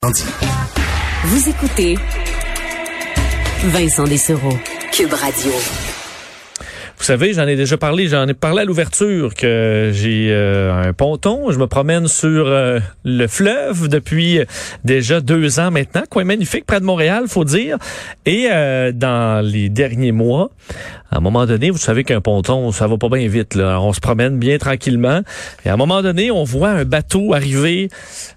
Vous écoutez Vincent Dessereau, Cube Radio. Vous savez, j'en ai déjà parlé, j'en ai parlé à l'ouverture que j'ai euh, un ponton, je me promène sur euh, le fleuve depuis déjà deux ans maintenant, coin magnifique près de Montréal, faut dire. Et euh, dans les derniers mois, à un moment donné, vous savez qu'un ponton, ça va pas bien vite. Là. On se promène bien tranquillement. Et à un moment donné, on voit un bateau arriver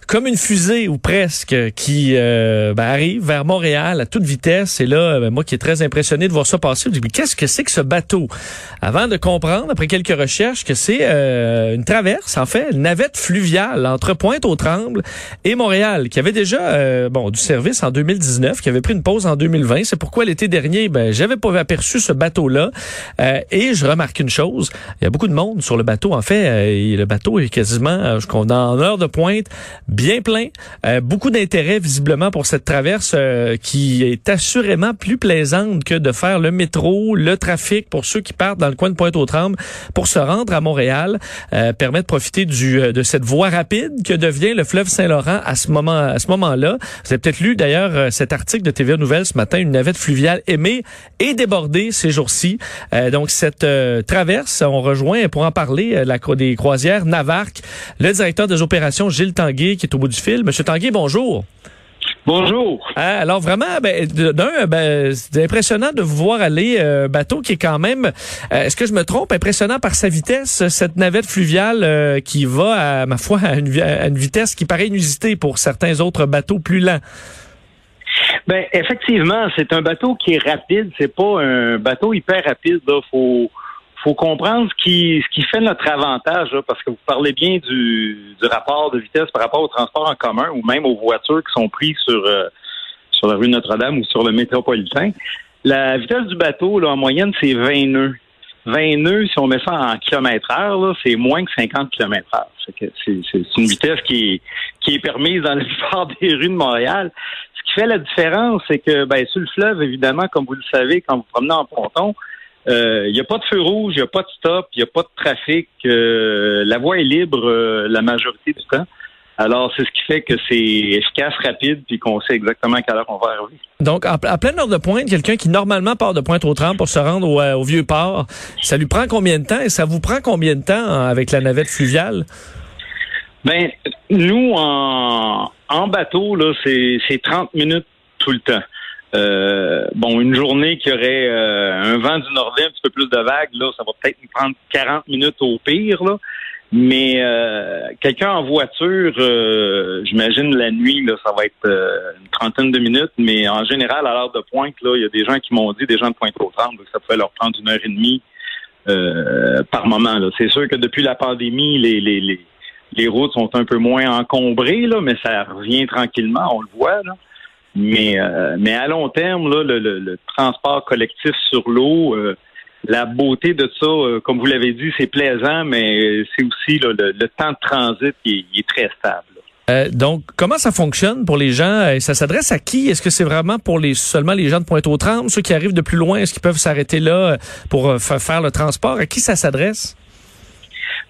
comme une fusée ou presque qui ben, arrive vers Montréal à toute vitesse. Et là, ben, moi qui est très impressionné de voir ça passer, je me dis, mais qu'est-ce que c'est que ce bateau? avant de comprendre, après quelques recherches, que c'est euh, une traverse, en fait, une navette fluviale entre Pointe-aux-Trembles et Montréal, qui avait déjà euh, bon du service en 2019, qui avait pris une pause en 2020. C'est pourquoi l'été dernier, ben, j'avais pas aperçu ce bateau-là. Euh, et je remarque une chose, il y a beaucoup de monde sur le bateau. En fait, le bateau est quasiment, je qu'on en heure de pointe, bien plein. beaucoup d'intérêt visiblement pour cette traverse qui est assurément plus plaisante que de faire le métro, le trafic pour ceux qui partent dans le coin de Pointe-aux-Trembles pour se rendre à Montréal, euh, permet de profiter du, euh, de cette voie rapide que devient le fleuve Saint-Laurent à ce moment à ce moment-là. Vous avez peut-être lu d'ailleurs euh, cet article de TVA Nouvelles ce matin, une navette fluviale aimée et débordée ces jours-ci. Euh, donc cette traverse, on rejoint pour en parler la des croisières Navarque, le directeur des opérations Gilles Tanguay qui est au bout du fil. Monsieur Tanguay, bonjour. Bonjour. Ah, alors vraiment, ben, d'un, ben, c'est impressionnant de vous voir aller euh, bateau qui est quand même, euh, est-ce que je me trompe, impressionnant par sa vitesse, cette navette fluviale euh, qui va, à ma foi, à une, à une, vitesse qui paraît inusitée pour certains autres bateaux plus lents. Ben effectivement, c'est un bateau qui est rapide. C'est pas un bateau hyper rapide. Là, faut faut comprendre ce qui, ce qui fait notre avantage, parce que vous parlez bien du, du, rapport de vitesse par rapport au transport en commun ou même aux voitures qui sont prises sur, euh, sur la rue Notre-Dame ou sur le métropolitain. La vitesse du bateau, là, en moyenne, c'est 20 nœuds. 20 nœuds, si on met ça en kilomètre heure, c'est moins que 50 km heure. C'est une vitesse qui est, qui est permise dans la plupart des rues de Montréal. Qui fait la différence, c'est que ben, sur le fleuve, évidemment, comme vous le savez, quand vous promenez en ponton, il euh, n'y a pas de feu rouge, il n'y a pas de stop, il n'y a pas de trafic. Euh, la voie est libre euh, la majorité du temps. Alors, c'est ce qui fait que c'est efficace, rapide, puis qu'on sait exactement à quelle heure on va arriver. Donc, à, pleine heure de pointe, quelqu'un qui normalement part de Pointe-aux-Trembles pour se rendre au, vieux port, ça lui prend combien de temps et ça vous prend combien de temps avec la navette fluviale? Ben, nous, en, en bateau, là, c'est 30 minutes tout le temps. Euh, bon, une journée qui aurait euh, un vent du nord un petit peu plus de vagues, là, ça va peut-être nous prendre 40 minutes au pire, là. Mais euh, quelqu'un en voiture, j'imagine la nuit, là, ça va être une trentaine de minutes. Mais en général, à l'heure de pointe, là, il y a des gens qui m'ont dit, des gens de pointe au tremble, que ça pouvait leur prendre une heure et demie par moment. C'est sûr que depuis la pandémie, les, les, les, les routes sont un peu moins encombrées, là, mais ça revient tranquillement, on le voit. Là. Mais, euh, mais à long terme, là, le, le, transport collectif sur l'eau, euh, la beauté de ça, euh, comme vous l'avez dit, c'est plaisant, mais c'est aussi le, temps de transit qui est, très stable. donc, comment ça fonctionne pour les gens? Ça s'adresse à qui? Est-ce que c'est vraiment pour les seulement les gens de Pointe-aux-Trembles? Ceux qui arrivent de plus loin, est-ce qu'ils peuvent s'arrêter là pour faire le transport? À qui ça s'adresse?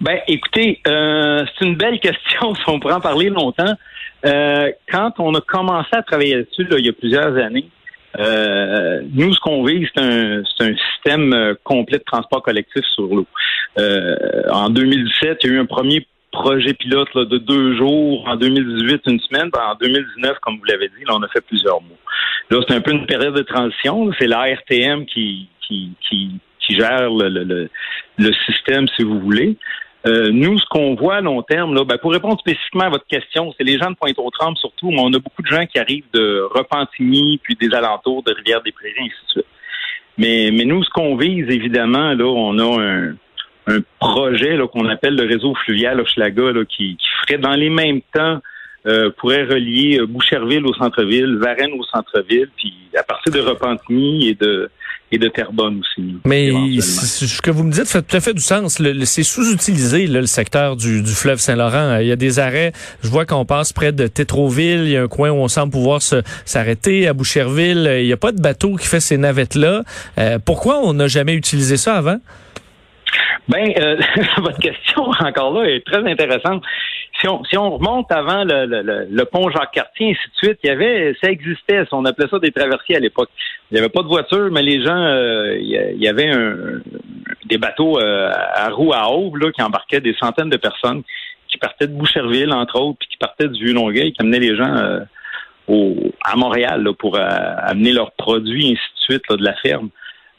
Ben, écoutez, c'est une belle question. Si on pourrait en parler longtemps. Euh, quand on a commencé à travailler là-dessus, il y a plusieurs années, euh, nous, ce qu'on vise, c'est un, un, système euh, complet de transport collectif sur l'eau. en 2017, il y a eu un premier projet pilote de deux jours. En 2018, une semaine. en 2019, comme vous l'avez dit, là, on a fait plusieurs mois. Là, c'est un peu une période de transition. C'est l'ARTM qui, qui, qui, qui gère le, le, le, système, si vous voulez. Euh, nous, ce qu'on voit à long terme, là, ben, pour répondre spécifiquement à votre question, c'est les gens de Pointe-aux-Trembles surtout, mais on a beaucoup de gens qui arrivent de Repentigny, puis des alentours de Rivière-des-Prairies, ainsi de suite. Mais, mais nous, ce qu'on vise, évidemment, là, on a un, un projet qu'on appelle le réseau fluvial Hochelaga, là, qui, qui ferait dans les mêmes temps euh, pourrait relier euh, Boucherville au centre-ville, Varennes au centre-ville, puis à partir de Repentigny et de et de Terrebonne aussi. Mais ce que vous me dites fait tout à fait du sens. C'est sous-utilisé le secteur du, du fleuve Saint-Laurent. Il y a des arrêts. Je vois qu'on passe près de Tétroville. Il y a un coin où on semble pouvoir s'arrêter à Boucherville. Il n'y a pas de bateau qui fait ces navettes-là. Euh, pourquoi on n'a jamais utilisé ça avant? Ben, euh, votre question encore là est très intéressante. Si on, si on remonte avant le, le, le pont Jacques-Cartier, ainsi de suite, il y avait, ça existait, on appelait ça des traversiers à l'époque. Il n'y avait pas de voiture, mais les gens, euh, il y avait un, des bateaux euh, à roues à aube là, qui embarquaient des centaines de personnes qui partaient de Boucherville, entre autres, puis qui partaient du Vieux-Longueuil, qui amenaient les gens au, à Montréal là, pour amener leurs produits, ainsi de suite, là, de la ferme.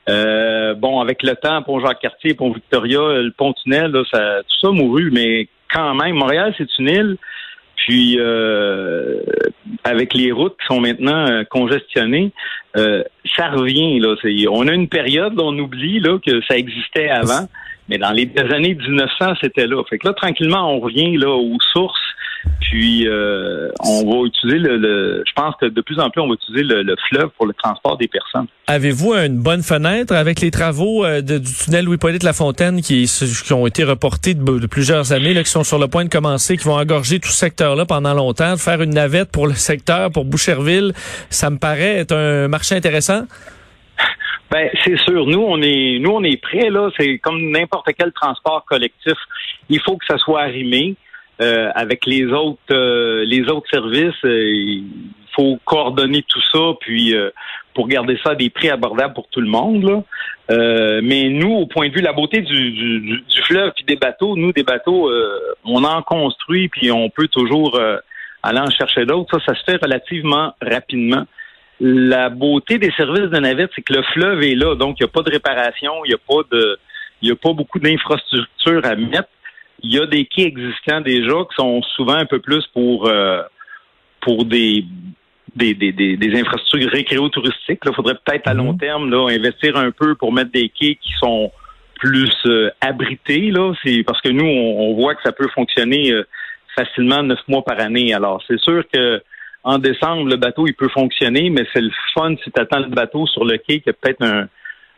Euh, bon, avec le temps, pont Jacques-Cartier, pont Victoria, le pont-tunnel, ça, tout ça mourut, mais quand même, Montréal, c'est une île. Puis euh, avec les routes qui sont maintenant euh, congestionnées, ça revient. Là. On a une période, on oublie là, que ça existait avant, mais dans les années 1900, c'était là. Fait que là, tranquillement, on revient là aux sources puis euh, on va utiliser le, je pense que de plus en plus on va utiliser le, fleuve pour le transport des personnes. Avez-vous une bonne fenêtre avec les travaux euh, du tunnel Louis-Polyte Lafontaine qui, qui ont été reportés de, plusieurs années, là, qui sont sur le point de commencer, qui vont engorger tout ce secteur-là pendant longtemps, faire une navette pour le secteur, pour Boucherville, ça me paraît être un marché intéressant. Ben, c'est sûr. Nous, on est, nous, on est prêts, là. C'est comme n'importe quel transport collectif. Il faut que ça soit arrimé. Euh, avec les autres euh, les autres services, euh, il faut coordonner tout ça, puis pour garder ça à des prix abordables pour tout le monde. mais nous, au point de vue la beauté du, du, du fleuve puis des bateaux, nous des bateaux, on en construit puis on peut toujours aller en chercher d'autres. Ça, ça se fait relativement rapidement. La beauté des services de navette, c'est que le fleuve est là, donc il n'y a pas de réparation, il n'y a pas de, il a pas beaucoup d'infrastructures à mettre il y a des quais existants déjà qui sont souvent un peu plus pour euh, pour des des, des, des, infrastructures récréo-touristiques. Il faudrait peut-être à long mhm. terme là, investir un peu pour mettre des quais qui sont plus euh, abrités. Là. C'est parce que nous, on, voit que ça peut fonctionner euh, facilement neuf mois par année. Alors, c'est sûr que en décembre, le bateau, il peut fonctionner, mais c'est le fun si tu attends le bateau sur le quai, qu'il y a peut-être un,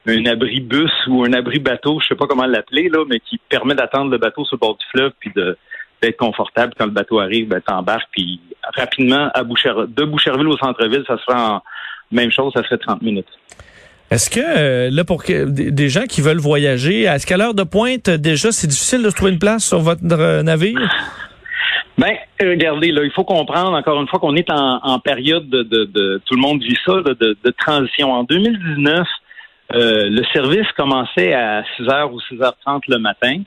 un abri bus ou un abri bateau, je sais pas comment l'appeler, là, mais qui permet d'attendre le bateau sur le bord du fleuve puis de d'être confortable quand le bateau arrive, ben, t'embarques, puis rapidement à de Boucherville au centre-ville, ça se fait en même chose, ça serait 30 minutes. Est-ce que euh, là pour que des gens qui veulent voyager, est-ce qu'à l'heure de pointe déjà c'est difficile de trouver une place sur votre euh, navire? Ben, regardez, là, il faut comprendre encore une fois qu'on est en, période de, de, tout le monde vit ça, de, de transition. En 2019, euh, le service commençait à 6h ou 6h30 le matin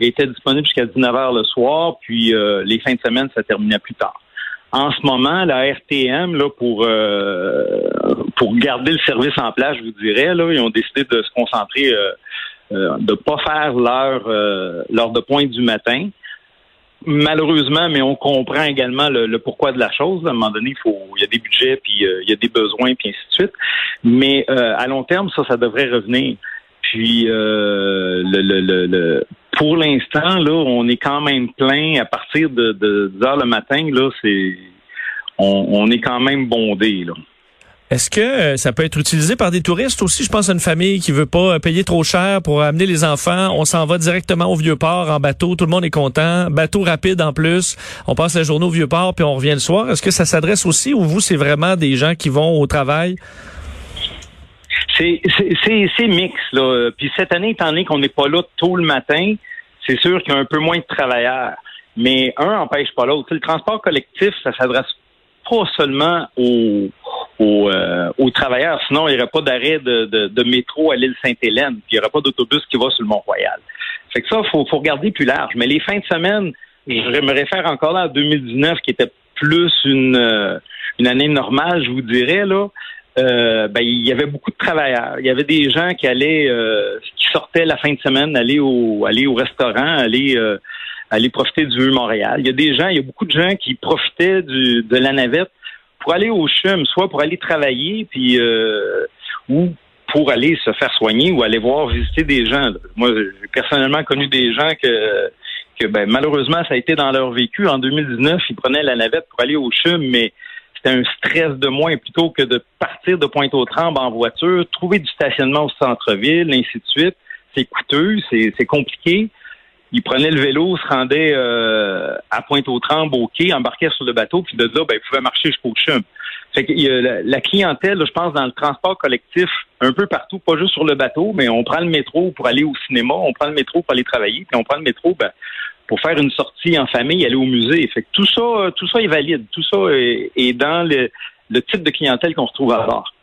et était disponible jusqu'à 19h le soir, puis euh, les fins de semaine, ça terminait plus tard. En ce moment, la RTM, là, pour euh, pour garder le service en place, je vous dirais, là, ils ont décidé de se concentrer, de ne pas faire l'heure l'heure de pointe du matin malheureusement, mais on comprend également le, pourquoi de la chose. À un moment donné, il faut, il y a des budgets, puis euh, il y a des besoins, puis ainsi de suite. Mais euh, à long terme, ça, ça devrait revenir. Puis euh, le, le, le, pour l'instant, là, on est quand même plein à partir de, de 10 heures le matin. Là, c'est on, on est quand même bondé. Là. Est-ce que euh, ça peut être utilisé par des touristes aussi? Je pense à une famille qui veut pas payer trop cher pour amener les enfants. On s'en va directement au Vieux-Port en bateau. Tout le monde est content. Bateau rapide en plus. On passe la journée au Vieux-Port puis on revient le soir. Est-ce que ça s'adresse aussi ou vous, c'est vraiment des gens qui vont au travail? C'est mix. Là. Puis cette année, étant donné qu'on n'est pas là tôt le matin, c'est sûr qu'il y a un peu moins de travailleurs. Mais un n'empêche pas l'autre. Le transport collectif, ça s'adresse pas seulement aux euh, aux, travailleurs. Sinon, il n'y aurait pas d'arrêt de, métro à l'île Sainte-Hélène, puis il n'y aurait pas d'autobus qui va sur le Mont-Royal. Fait que ça, il faut, regarder plus large. Mais les fins de semaine, je me réfère encore là à 2019, qui était plus une, euh, une année normale, je vous dirais, là. Euh, ben, il y avait beaucoup de travailleurs. Il y avait des gens qui allaient, qui sortaient la fin de semaine, aller au, aller au restaurant, aller, aller profiter du Montréal. Il y a des gens, il y a beaucoup de gens qui profitaient du, de la navette pour aller au CHUM, soit pour aller travailler, puis euh, ou pour aller se faire soigner ou aller voir visiter des gens. Moi, j'ai personnellement connu des gens que que ben, malheureusement ça a été dans leur vécu. En 2019, ils prenaient la navette pour aller au CHUM, mais c'était un stress de moins plutôt que de partir de Pointe-aux-Trembles en voiture, trouver du stationnement au centre-ville, ainsi de suite. C'est coûteux, c'est compliqué il prenait le vélo, se rendait euh, à Pointe-aux-Trembles, au quai, embarquait sur le bateau, puis de là, ben, il pouvait marcher jusqu'au chum. Fait que la, clientèle, je pense, dans le transport collectif, un peu partout, pas juste sur le bateau, mais on prend le métro pour aller au cinéma, on prend le métro pour aller travailler, puis on prend le métro ben, pour faire une sortie en famille, aller au musée. Fait que tout ça, tout ça est valide, tout ça est, dans le, le type de clientèle qu'on se trouve à bord.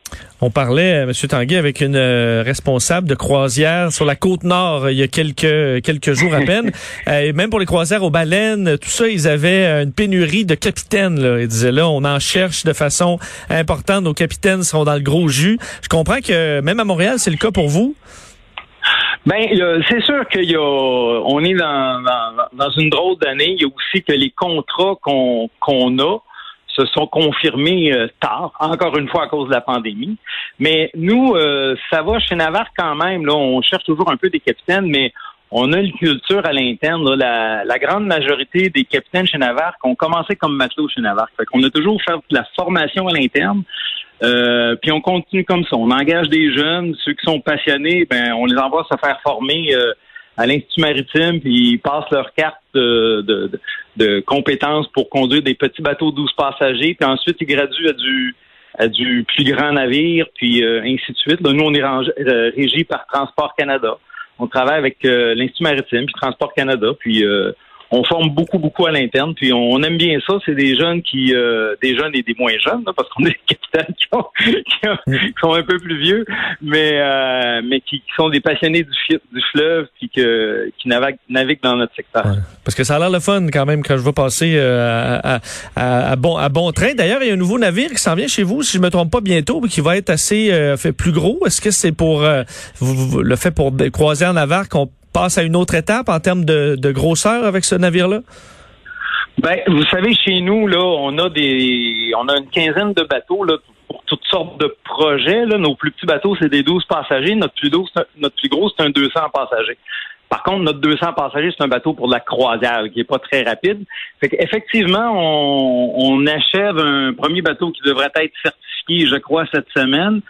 On parlait, euh, M. Tanguy, avec une euh, responsable de croisière sur la côte nord euh, il y a quelques quelques jours à peine. et même pour les croisières aux baleines, tout ça, ils avaient une pénurie de capitaines. Là. Ils disaient là, on en cherche de façon importante. Nos capitaines seront dans le gros jus. Je comprends que même à Montréal, c'est le cas pour vous. Ben, c'est sûr qu'il y a, on est dans, dans, une drôle d'année. Il y a aussi que les contrats qu'on qu'on a se sont confirmés euh, tard, encore une fois à cause de la pandémie. Mais nous, euh, ça va chez Navarre quand même. Là, on cherche toujours un peu des capitaines, mais on a une culture à l'interne. La, grande majorité des capitaines chez Navarre ont commencé comme matelots chez Navarre. Fait qu'on a toujours fait de la formation à l'interne. Euh, puis on continue comme ça. On engage des jeunes, ceux qui sont passionnés, ben on les envoie se faire former à l'Institut maritime, puis ils passent leur carte de, de, compétences pour conduire des petits bateaux de 12 passagers, puis ensuite ils graduent à du à du plus grand navire, puis euh, ainsi de suite. nous, on est euh, régi par Transport Canada. On travaille avec euh, l'Institut maritime, puis Transport Canada, puis on forme beaucoup, beaucoup à l'interne, puis on, aime bien ça. C'est des jeunes qui, euh, des jeunes et des moins jeunes, parce qu'on est des capitaines qui, sont un peu plus vieux, mais euh, mais qui, sont des passionnés du, du fleuve, puis que, qui naviguent, dans notre secteur. Parce que ça a l'air le fun quand même quand je vais passer euh, à, à, bon à bon train. D'ailleurs, il y a un nouveau navire qui s'en vient chez vous, si je me trompe pas bientôt, qui va être assez fait plus gros. Est-ce que c'est pour le fait pour croiser en Navarre qu'on passe à une autre étape en termes de, grosseur avec ce navire-là? Ben, vous savez, chez nous, là, on a des, on a une quinzaine de bateaux là, pour toutes sortes de projets. Là. Nos plus petits bateaux, c'est des 12 passagers. Notre plus, notre plus gros, c'est un 200 passagers. Par contre, notre 200 passagers, c'est un bateau pour la croisière qui est pas très rapide. Fait qu'effectivement, on, on achève un premier bateau qui devrait être certifié, je crois, cette semaine.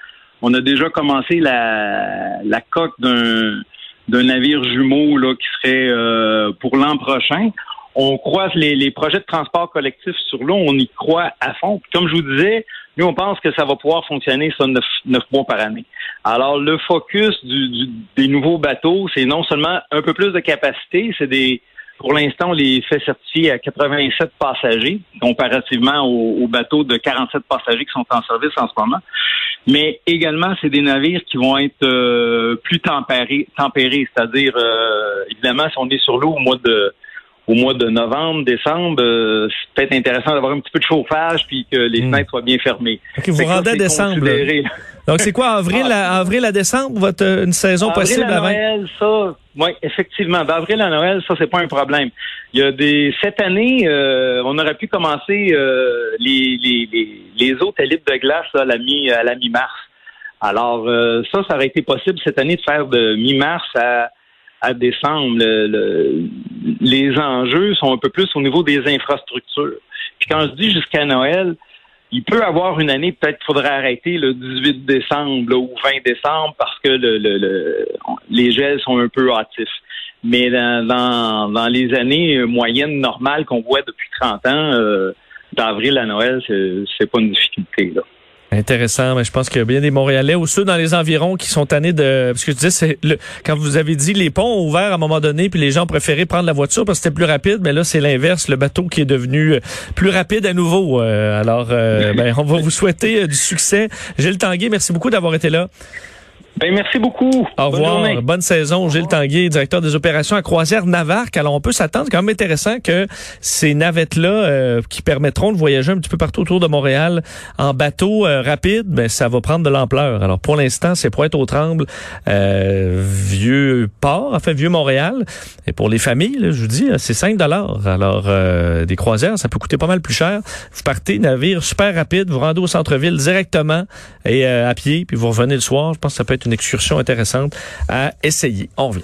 On a déjà commencé la coque d'un d'un navire jumeau là, qui serait euh, pour l'an prochain. On croise les, les, projets de transport collectif sur l'eau, on y croit à fond. comme je vous disais, nous, on pense que ça va pouvoir fonctionner ça neuf, neuf mois par année. Alors, le focus du, des nouveaux bateaux, c'est non seulement un peu plus de capacité, c'est des pour l'instant, on les fait certifier à 87 passagers, comparativement aux, bateaux de 47 passagers qui sont en service en ce moment. Mais également, c'est des navires qui vont être euh, plus tempérés, tempérés c'est-à-dire, euh, évidemment, si on est sur l'eau au mois de au mois de novembre, décembre, euh, c'est peut-être intéressant d'avoir un petit peu de chauffage puis que les hmm. fenêtres soient bien fermées. vous rendez à décembre. Donc c'est quoi avril à avril à décembre votre une saison possible à Noël, ça oui, effectivement. D'avril à Noël, ça, c'est pas un problème. Il y a des cette année, euh, on aurait pu commencer euh, les, les, les, les autres de glace à la mi à la mi-mars. Alors euh, ça, ça aurait été possible cette année de faire de mi-mars à, à décembre. Les enjeux sont un peu plus au niveau des infrastructures. Puis quand je dis jusqu'à Noël, il peut avoir une année, peut-être qu'il faudrait arrêter le 18 décembre ou 20 décembre parce que le, les gels sont un peu hâtifs. Mais dans, les années moyennes normales qu'on voit depuis 30 ans, euh, d'avril à Noël, c'est pas une difficulté. Intéressant, mais je pense qu'il y a bien des Montréalais ou ceux dans les environs qui sont tannés de. Parce que je disais, c'est le... quand vous avez dit les ponts ont ouvert à un moment donné, puis les gens préféraient prendre la voiture parce que c'était plus rapide, mais là c'est l'inverse, le bateau qui est devenu euh, plus rapide à nouveau. Euh, alors, euh, ben, on va vous souhaiter du succès. Gilles Tanguay, merci beaucoup d'avoir été là. Ben, merci beaucoup. Au revoir. Bonne, saison. Gilles Tanguay, directeur des opérations à Croisière Navarque. Alors, on peut s'attendre, quand même intéressant que ces navettes-là, euh, qui permettront de voyager un petit peu partout autour de Montréal en bateau euh, rapide, ben, ça va prendre de l'ampleur. Alors, pour l'instant, c'est pour être au tremble euh, vieux port, enfin, vieux Montréal. Et pour les familles, je vous dis, c'est 5 dollars. Alors, des croisières, ça peut coûter pas mal plus cher. Vous partez, navire super rapide, vous rendez au centre-ville directement et à pied, puis vous revenez le soir. Je pense que ça peut être une excursion intéressante à essayer. On revient.